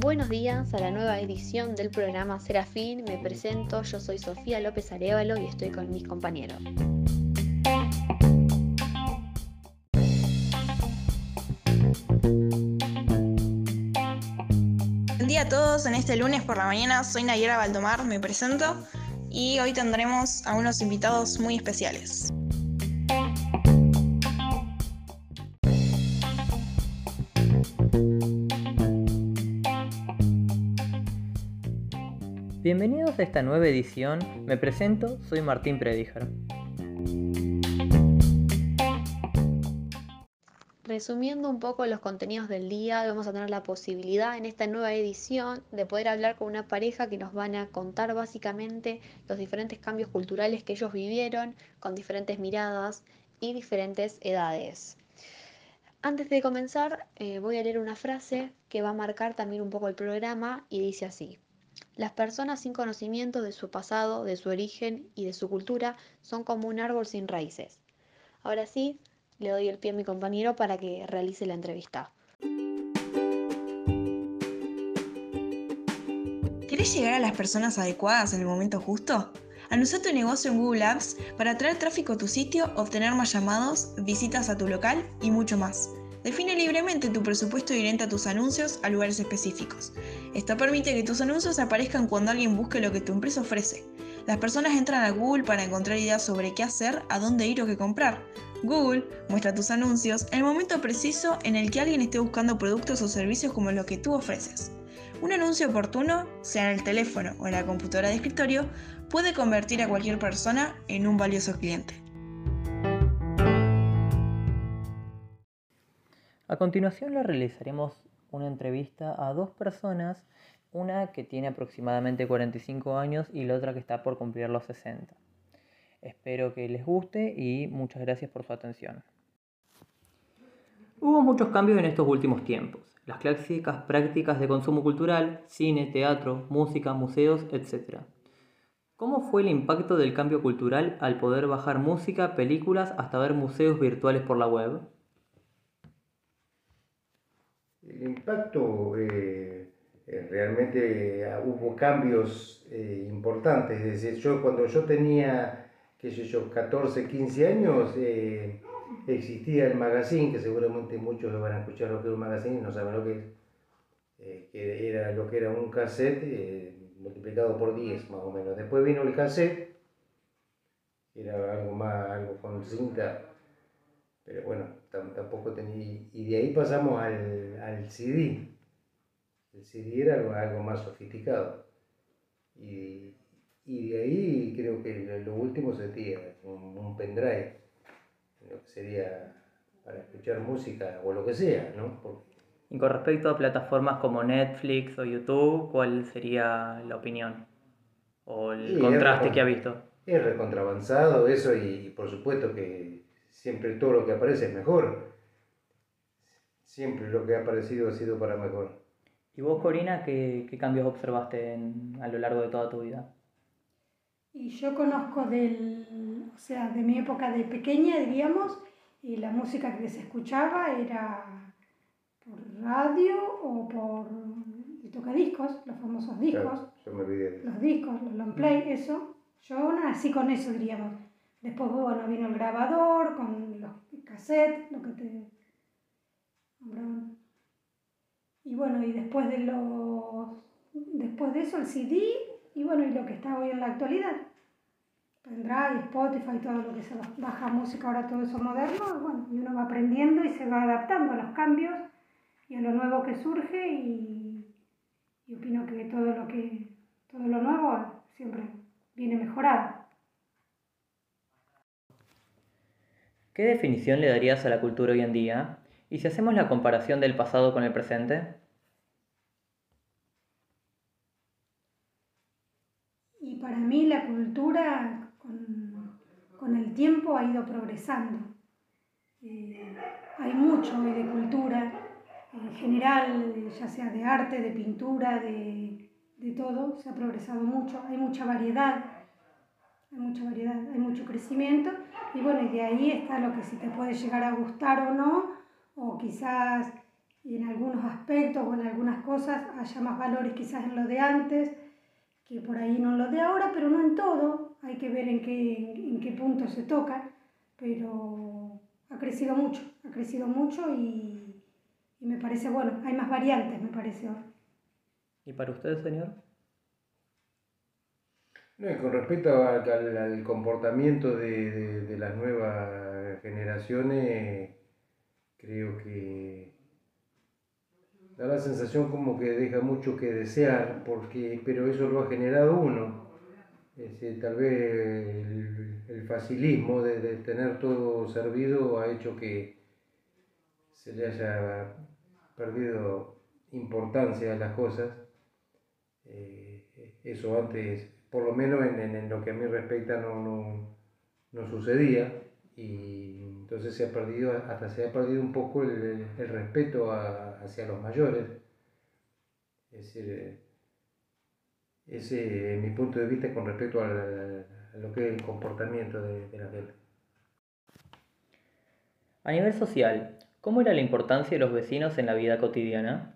Buenos días a la nueva edición del programa Serafín. Me presento, yo soy Sofía López Arevalo y estoy con mis compañeros. Buen día a todos, en este lunes por la mañana soy Nayera Valdomar, me presento y hoy tendremos a unos invitados muy especiales. Bienvenidos a esta nueva edición, me presento, soy Martín Prediger. Resumiendo un poco los contenidos del día, vamos a tener la posibilidad en esta nueva edición de poder hablar con una pareja que nos van a contar básicamente los diferentes cambios culturales que ellos vivieron, con diferentes miradas y diferentes edades. Antes de comenzar, eh, voy a leer una frase que va a marcar también un poco el programa y dice así. Las personas sin conocimiento de su pasado, de su origen y de su cultura son como un árbol sin raíces. Ahora sí, le doy el pie a mi compañero para que realice la entrevista. ¿Querés llegar a las personas adecuadas en el momento justo? Anuncia tu negocio en Google Apps para atraer tráfico a tu sitio, obtener más llamados, visitas a tu local y mucho más. Define libremente tu presupuesto y orienta tus anuncios a lugares específicos. Esto permite que tus anuncios aparezcan cuando alguien busque lo que tu empresa ofrece. Las personas entran a Google para encontrar ideas sobre qué hacer, a dónde ir o qué comprar. Google muestra tus anuncios en el momento preciso en el que alguien esté buscando productos o servicios como lo que tú ofreces. Un anuncio oportuno, sea en el teléfono o en la computadora de escritorio, puede convertir a cualquier persona en un valioso cliente. A continuación le realizaremos una entrevista a dos personas, una que tiene aproximadamente 45 años y la otra que está por cumplir los 60. Espero que les guste y muchas gracias por su atención. Hubo muchos cambios en estos últimos tiempos. Las clásicas prácticas de consumo cultural, cine, teatro, música, museos, etc. ¿Cómo fue el impacto del cambio cultural al poder bajar música, películas, hasta ver museos virtuales por la web? El impacto, eh, eh, realmente eh, hubo cambios importantes. Es decir, yo cuando yo tenía, qué sé yo, 14, 15 años, existía el magazine, que seguramente muchos van a escuchar lo que es un magazine y no saben lo que es, que era lo que era un cassette multiplicado por 10 más o menos. Después vino el cassette, era algo más, algo con cinta pero bueno, tampoco tenía... Y de ahí pasamos al, al CD. El CD era algo, algo más sofisticado. Y, y, de ahí creo que lo, último sería un, un pendrive, lo que sería para escuchar música o lo que sea, ¿no? Y con respecto a plataformas como Netflix o YouTube, ¿cuál sería la opinión? ¿O el contraste que ha visto? Es recontravanzado eso y por supuesto que siempre todo lo que aparece es mejor. Siempre lo que ha aparecido ha sido para mejor. ¿Y vos, Corina, qué, cambios observaste a lo largo de toda tu vida? Y yo conozco del, o sea, de mi época de pequeña, diríamos, y la música que se escuchaba era por radio o por tocadiscos, los famosos discos. yo me olvidé. Los discos, los long play, eso. Yo nací con eso, diríamos. Después, bueno, vino el grabador con los cassettes, lo que te Y bueno, y después de los después de eso el CD y bueno, y lo que está hoy en la actualidad. Pendrive, Spotify, todo lo que se baja música, ahora todo eso moderno, bueno, y uno va aprendiendo y se va adaptando a los cambios y a lo nuevo que surge y, y opino que todo lo que todo lo nuevo siempre viene mejorado. ¿Qué definición le darías a la cultura hoy en día? ¿Y si hacemos la comparación del pasado con el presente? Y para mí la cultura con, el tiempo ha ido progresando. Eh, hay mucho hoy de cultura en general, ya sea de arte, de pintura, de, de todo, se ha progresado mucho, hay mucha variedad, hay mucha variedad, hay mucho crecimiento y bueno, y de ahí está lo que si te puede llegar a gustar o no, o quizás en algunos aspectos o en algunas cosas haya más valores quizás en lo de antes que por ahí no en lo de ahora, pero no en todo, hay que ver en qué, en qué punto se toca, pero ha crecido mucho, ha crecido mucho y, y me parece bueno, hay más variantes, me parece. ¿Y para usted, señor? No, y con respecto al, al- comportamiento de, de- las nuevas generaciones, creo que da la sensación como que deja mucho que desear, porque, pero eso lo ha generado uno. Es decir, tal vez el, el facilismo de, de tener todo servido ha hecho que se le haya perdido importancia a las cosas. Eh, eso antes, por lo menos en, en- en lo que a mí respecta, no, no, no sucedía. Y entonces se ha perdido, hasta se ha perdido un poco el, el- respeto hacia los mayores. Es decir, eh, ese es mi punto de vista con respecto a lo que es el comportamiento de, de la gente. A nivel social, ¿cómo era la importancia de los vecinos en la vida cotidiana?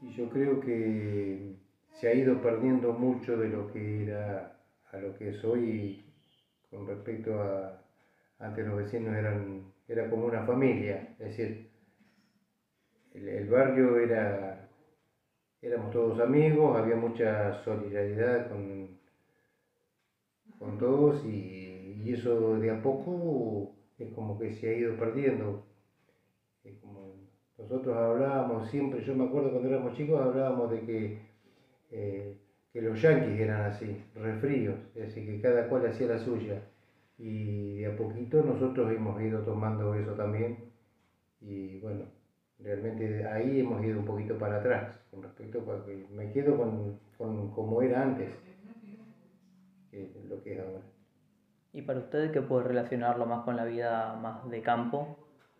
Y yo creo que se ha ido perdiendo mucho de lo que era a lo que es hoy con respecto a antes los vecinos eran era como una familia, es decir, el, barrio era éramos todos amigos, había mucha solidaridad con, con todos y, y eso de a poco es como que se ha ido perdiendo. Nosotros hablábamos siempre, yo me acuerdo cuando éramos chicos, hablábamos de que, eh, que los yanquis eran así, refríos, es decir, que cada cual hacía la suya. Y de a poquito nosotros hemos ido tomando eso también. Y bueno, realmente ahí hemos ido un poquito para atrás con respecto a que me quedo con, con como era antes, que lo que es ahora. ¿Y para usted qué puede relacionarlo más con la vida más de campo?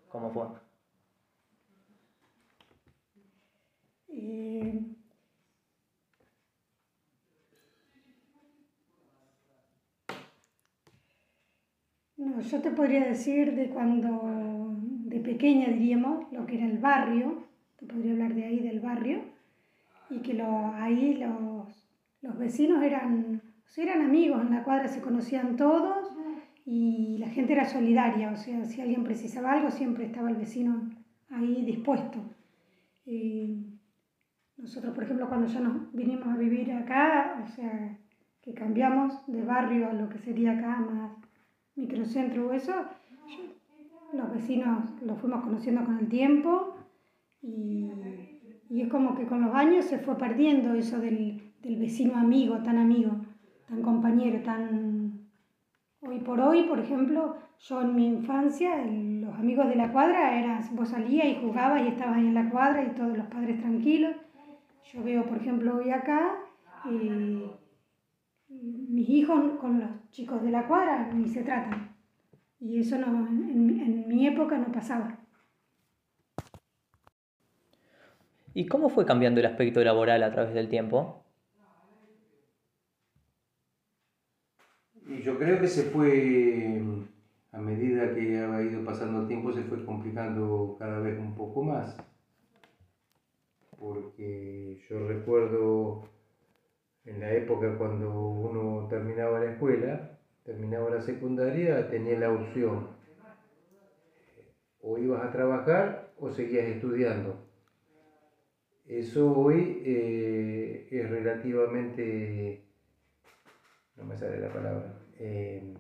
¿Cómo fue? No, yo te podría decir de cuando, de pequeña diríamos, lo que era el barrio, te podría hablar de ahí del barrio, y que lo, ahí los, los vecinos eran, o sea, eran amigos, en la cuadra se conocían todos y la gente era solidaria, o sea, si alguien precisaba algo siempre estaba el vecino ahí dispuesto. Eh, nosotros, por ejemplo, cuando ya nos vinimos a vivir acá, o sea, que cambiamos de barrio a lo que sería acá más microcentro o eso, los vecinos los fuimos conociendo con el tiempo y, y es como que con los años se fue perdiendo eso del, del vecino amigo, tan amigo, tan compañero, tan... Hoy por hoy, por ejemplo, yo en mi infancia, los amigos de la cuadra eras, vos salías y jugabas y estabas ahí en la cuadra y todos los padres tranquilos. Yo veo, por ejemplo, hoy acá, eh, mis hijos con los chicos de la cuadra ni se tratan. Y eso no, en, mi- en mi época no pasaba. ¿Y cómo fue cambiando el aspecto laboral a través del tiempo? Y yo creo que se fue, a medida que ha ido pasando el tiempo, se fue complicando cada vez un poco más. Porque yo recuerdo en la época cuando uno terminaba la escuela, terminaba la secundaria, tenía la opción. O ibas a trabajar o seguías estudiando. Eso hoy eh, es relativamente no me sale la palabra. eh,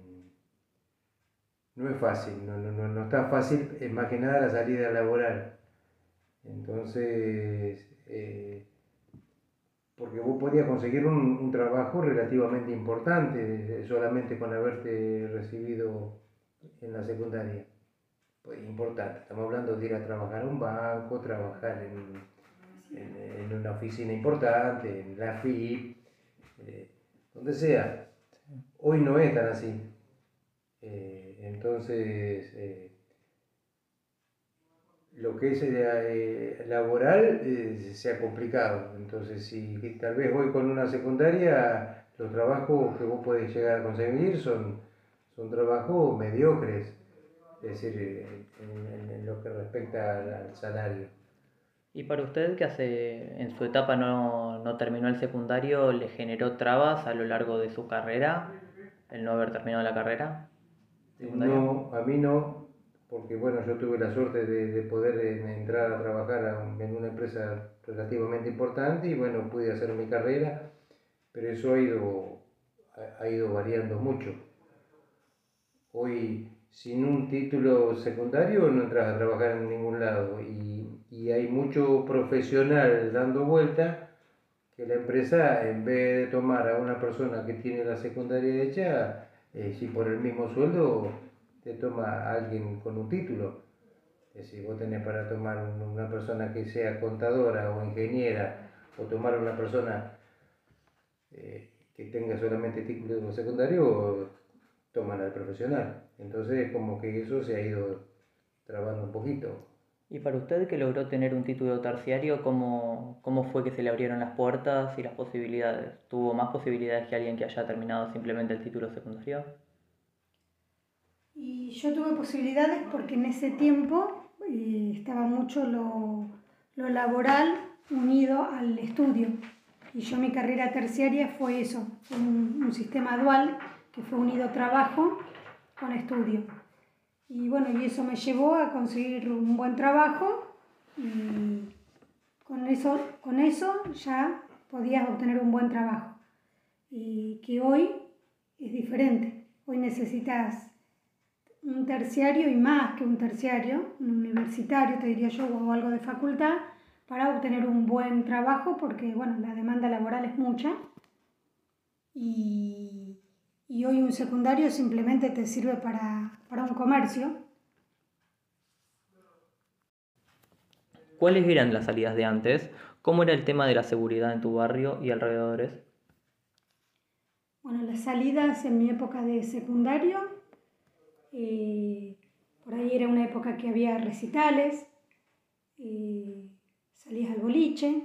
no es fácil, no, no, no, está fácil, más que nada la salida laboral. Entonces, eh, porque vos podías conseguir un, un trabajo relativamente importante eh, solamente con haberte recibido en la secundaria. Pues importante, estamos hablando de ir a trabajar a un banco, trabajar en, en, en una oficina importante, en la FIP, eh, donde sea. Hoy no es tan así. Eh, entonces, eh, lo que es eh, laboral eh, se ha complicado. Entonces, si tal vez hoy con una secundaria, los trabajos que vos podés llegar a conseguir son, son trabajos mediocres. es decir, eh, en, lo que respecta al, salario. ¿Y para usted que hace en su etapa no, no, terminó el secundario, le generó trabas a lo largo de su carrera, el no haber terminado la carrera? No, a mí no, porque bueno, yo tuve la suerte de, poder entrar a trabajar en una empresa relativamente importante y bueno, pude hacer mi carrera, pero eso ha ido, ha ido variando mucho. Hoy sin un título secundario no entras a trabajar en ningún lado y, y hay mucho profesional dando vuelta que la empresa en vez de tomar a una persona que tiene la secundaria hecha, eh, si por el mismo sueldo te toma alguien con un título. Si vos tenés para tomar una persona que sea contadora o ingeniera o tomar una persona eh, que tenga solamente título secundario, toman al profesional. Entonces como que eso se ha ido trabando un poquito. Y para usted que logró tener un título terciario, ¿cómo, ¿cómo fue que se le abrieron las puertas y las posibilidades? ¿Tuvo más posibilidades que alguien que haya terminado simplemente el título secundario? Y yo tuve posibilidades porque en ese tiempo eh, estaba mucho lo, lo laboral unido al estudio. Y yo mi carrera terciaria fue eso, un, un sistema dual que fue unido trabajo con estudio. Y bueno, y eso me llevó a conseguir un buen trabajo y con eso, con eso ya podías obtener un buen trabajo. Y que hoy es diferente. Hoy necesitas un terciario y más que un terciario, un universitario, te diría yo, o algo de facultad, para obtener un buen trabajo porque, bueno, la demanda laboral es mucha. Y, y hoy un secundario simplemente te sirve para, un comercio. ¿Cuáles eran las salidas de antes? ¿Cómo era el tema de la seguridad en tu barrio y alrededores? Bueno, las salidas en mi época de secundario, por ahí era una época que había recitales, salías al boliche,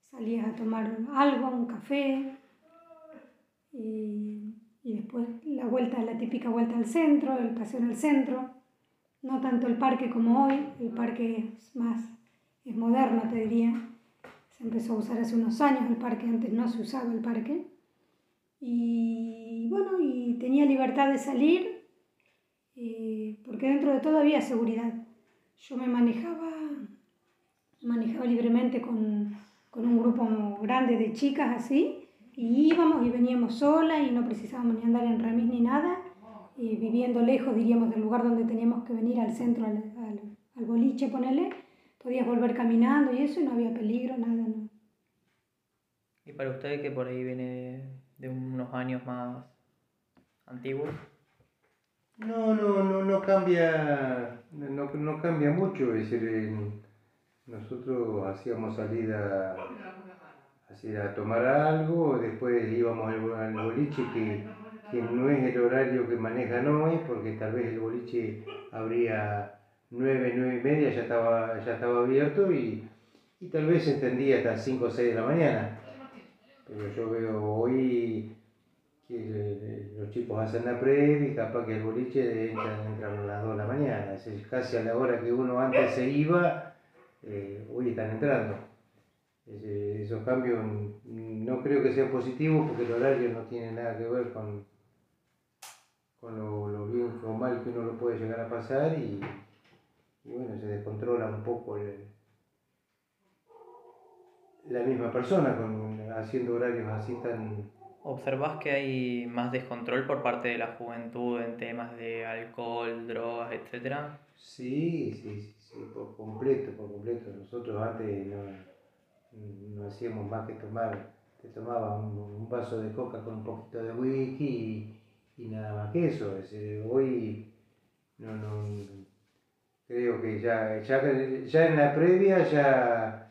salías a tomar algo, un café, y, después la vuelta, la típica vuelta al centro, el paseo en el centro, no tanto el parque como hoy, el parque es más, es moderno te diría, se empezó a usar hace unos años el parque, antes no se usaba el parque, y bueno, y tenía libertad de salir, eh, porque dentro de todo había seguridad. Yo me manejaba, manejaba libremente con, con un grupo grande de chicas así, y íbamos y veníamos sola y no precisábamos ni andar en remis ni nada, y viviendo lejos, diríamos, del lugar donde teníamos que venir al centro, al, al, boliche, ponerle, podías volver caminando y eso, y no había peligro, nada, no. ¿Y para usted que por ahí viene de, unos años más antiguos? No, no, no, no cambia, no, no cambia mucho, es decir, nosotros hacíamos salida así a tomar algo, después íbamos al, boliche que, que, no es el horario que manejan hoy, porque tal vez el boliche abría nueve, nueve y media, ya estaba, ya estaba abierto y, y tal vez se extendía hasta 5 o 6 de la mañana. Pero yo veo hoy que los chicos hacen la previa y capaz que el boliche entra, a las 2 de la mañana, es casi a la hora que uno antes se iba, eh, hoy están entrando. Esos cambios no creo que sean positivos porque el horario no tiene nada que ver con, con lo, bien o mal que uno lo puede llegar a pasar y, bueno, se descontrola un poco la misma persona con, haciendo horarios así tan... ¿Observas que hay más descontrol por parte de la juventud en temas de alcohol, drogas, etcétera? Sí, sí, sí, sí, por completo, por completo. Nosotros antes no, no hacíamos más que tomar, te tomaba un, vaso de coca con un poquito de whisky y, nada más que eso. hoy no, no, creo que ya, ya, en la previa ya,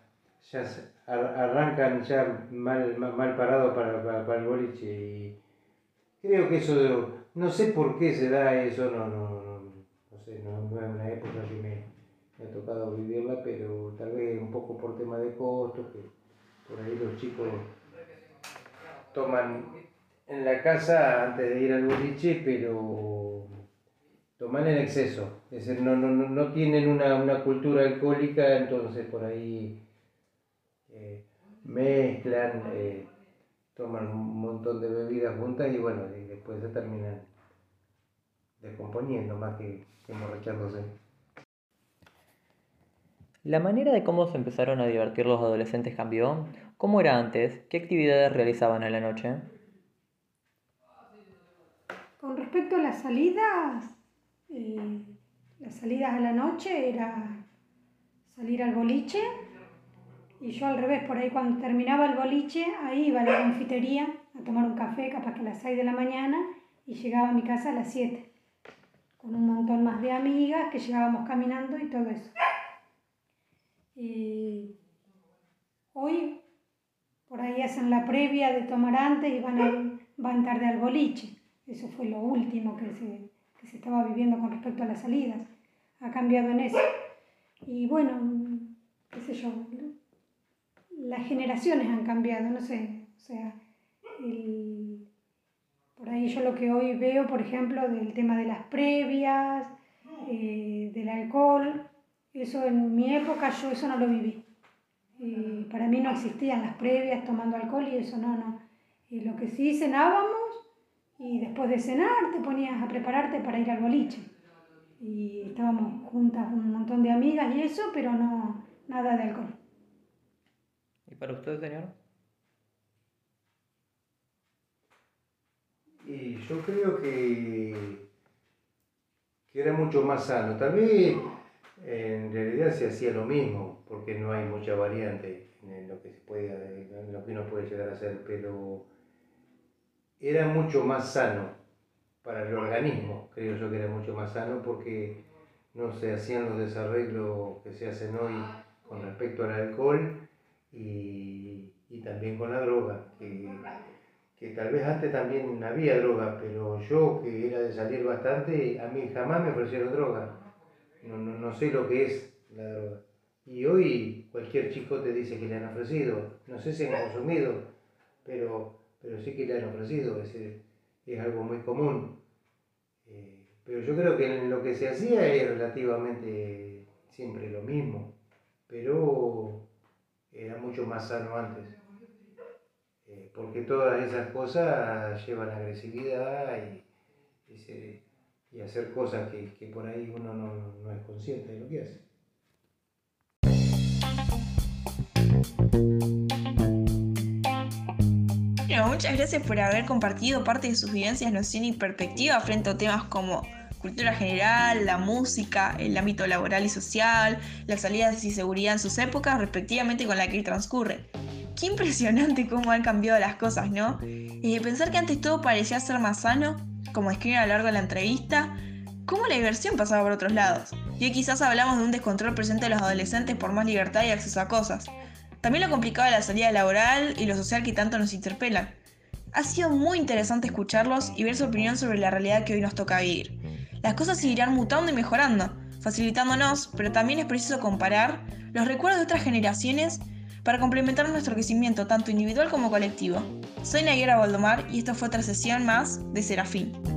ya arrancan ya mal, mal, parados para, para, el boliche y creo que eso, no sé por qué se da eso, no, no, no, no sé, no, no es una época que me me ha tocado vivirla, pero tal vez un poco por tema de costos, que por ahí los chicos toman en la casa antes de ir al boliche, pero toman en exceso, es decir, no, no, no tienen una, una, cultura alcohólica, entonces por ahí mezclan, eh, toman un montón de bebidas juntas y bueno, y después se terminan descomponiendo más que, que emborrachándose. ¿La manera de cómo se empezaron a divertir los adolescentes cambió? ¿Cómo era antes? ¿Qué actividades realizaban a la noche? Con respecto a las salidas, eh, las salidas a la noche era salir al boliche y yo al revés, por ahí cuando terminaba el boliche, ahí iba a la confitería a tomar un café, capaz que a las 6 de la mañana, y llegaba a mi casa a las 7, con un montón más de amigas que llegábamos caminando y todo eso. Y hoy por ahí hacen la previa de tomar antes y van, van tarde al boliche. Eso fue lo último que se, que se estaba viviendo con respecto a las salidas. Ha cambiado en eso. Y bueno, qué sé yo, las generaciones han cambiado, no sé. O sea, el, por ahí yo lo que hoy veo, por ejemplo, del tema de las previas, eh, del alcohol, eso en mi época yo eso no lo viví. para mí no existían las previas tomando alcohol y eso no, no. Y lo que sí cenábamos y después de cenar te ponías a prepararte para ir al boliche. Y estábamos juntas un montón de amigas y eso, pero no nada de alcohol. ¿Y para usted, señor? Y yo creo que, que era mucho más sano. Tal en realidad se hacía lo mismo, porque no hay mucha variante en lo que, se puede, en lo que uno puede llegar a hacer, pero era mucho más sano para el organismo, creo yo que era mucho más sano porque no se hacían los desarreglos que se hacen hoy con respecto al alcohol y, y también con la droga, que, que, tal vez antes también había droga, pero yo que era de salir bastante, a mí jamás me ofrecieron droga no, no, no sé lo que es la droga. Y hoy cualquier chico te dice que le han ofrecido, no sé si han consumido, pero, pero sí que le han ofrecido, es, es algo muy común. Eh, pero yo creo que lo que se hacía es relativamente siempre lo mismo, pero más sano antes. Eh, porque todas esas cosas llevan agresividad y, y hacer cosas que, que por ahí uno no, no, es consciente de lo que hace. Muchas gracias por haber compartido parte de sus vivencias, noción y perspectiva frente a temas como cultura general, la música, el ámbito laboral y social, las salidas y seguridad en sus épocas, respectivamente con la que transcurre. Qué impresionante cómo han cambiado las cosas, ¿no? Eh, pensar que antes todo parecía ser más sano como escriben a lo largo de la entrevista, cómo la diversión pasaba por otros lados. Y hoy quizás hablamos de un descontrol presente de los adolescentes por más libertad y acceso a cosas. También lo complicado de la salida laboral y lo social que tanto nos interpelan. Ha sido muy interesante escucharlos y ver su opinión sobre la realidad que hoy nos toca vivir. Las cosas seguirán mutando y mejorando, facilitándonos, pero también es preciso comparar los recuerdos de otras generaciones para complementar nuestro crecimiento tanto individual como colectivo. Soy Nayera Valdomar y esto fue otra sesión más de Serafín.